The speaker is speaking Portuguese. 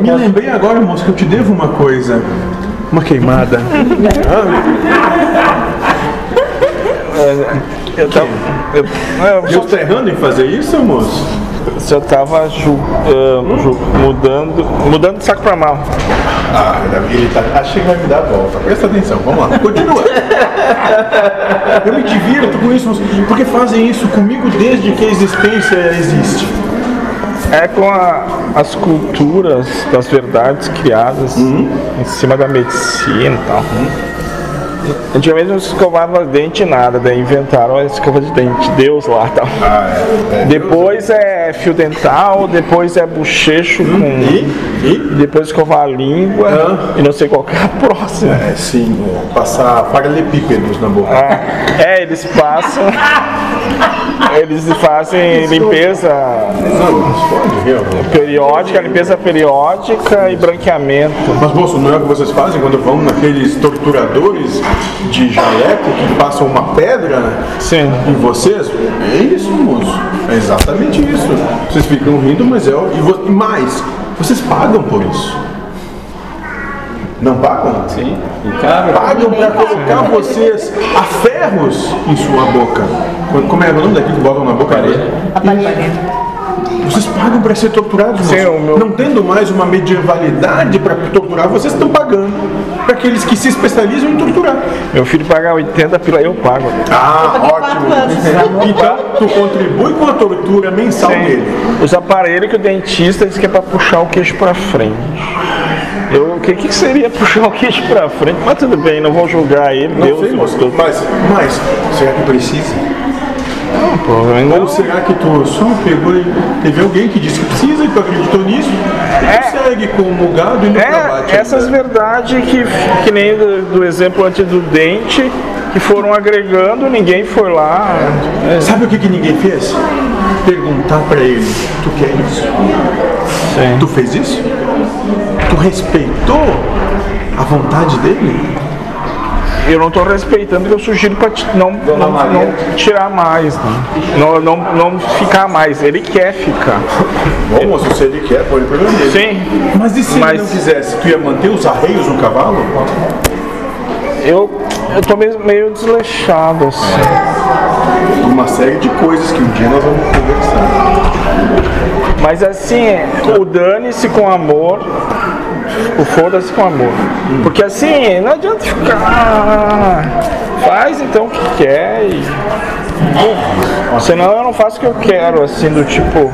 Me lembrei agora, moço, que eu te devo uma coisa. Uma queimada. Eu tava, eu, eu, Eu estou errando em fazer isso, moço? só tava ju, ah, ju- mudando, mudando de saco pra mal. Ah, ele tá, acho que vai me dar a volta. Presta atenção, vamos lá. Continua. Eu me divirto com isso, moço, porque fazem isso comigo desde que a existência existe. É com a- as culturas das verdades criadas Uhum. em cima da medicina e tal. Antigamente não se escovava dente nada, daí inventaram a escova de dente, Deus lá tal. Ah, é. Depois é fio dental, depois é bochecho com. E? E? Depois escovar a língua Ah. e não sei qual que é a próxima. É, sim, é, passar paralelepípedos na boca. Ah, é, eles passam. Eles fazem limpeza Não, não pode, realmente. periódica, limpeza periódica e branqueamento. Mas, moço, não é o que vocês fazem quando vão naqueles torturadores de jaleco que passam uma pedra Sim. em vocês? É isso, moço. É exatamente isso. Vocês ficam rindo, mas é. o- E, mais, vocês pagam por isso. Não pagam? Sim. Pagam para colocar vocês a ferros em sua boca. Como é o nome daquilo que botam na boca? Vocês pagam para ser torturados, Sim, meu- Não tendo mais uma medievalidade para torturar, vocês estão pagando para aqueles que se especializam em torturar. Meu filho paga 80 pila, eu pago. Ah, ótimo. Então, tu contribui com a tortura mensal dele. Os aparelhos que o dentista diz que é pra puxar o queixo pra frente. Eu, o que, que seria puxar o queixo pra frente? Mas tudo bem, não vou julgar ele, Não Deus sei, gostou. mas, mas, será que precisa? Pô, ainda Ou será que tu só pegou e teve alguém que disse que precisa e tu acreditou nisso? É. tu segue como gado e no É, essas verdades que, que nem do, do exemplo antes do dente, que foram agregando, ninguém foi lá. É, Sabe o que, que ninguém fez? Perguntar pra ele, tu quer isso? Sim. Tu fez isso? Tu respeitou a vontade dele? Eu não estou respeitando eu sugiro para não, não, não tirar mais, não, não, não ficar mais. Ele quer ficar. Bom, moço, se ele quer, pode problema dele. Sim, Mas e se Mas- ele não quisesse? Tu ia manter os arreios no cavalo? eu, eu tô meio, meio desleixado, assim. Uma série de coisas que um dia nós vamos conversar. Mas assim, o dane-se com amor, o foda-se com amor. Porque assim, não adianta ficar. "Ah, Faz então o que quer e. Senão eu não faço o que eu quero, assim, do tipo.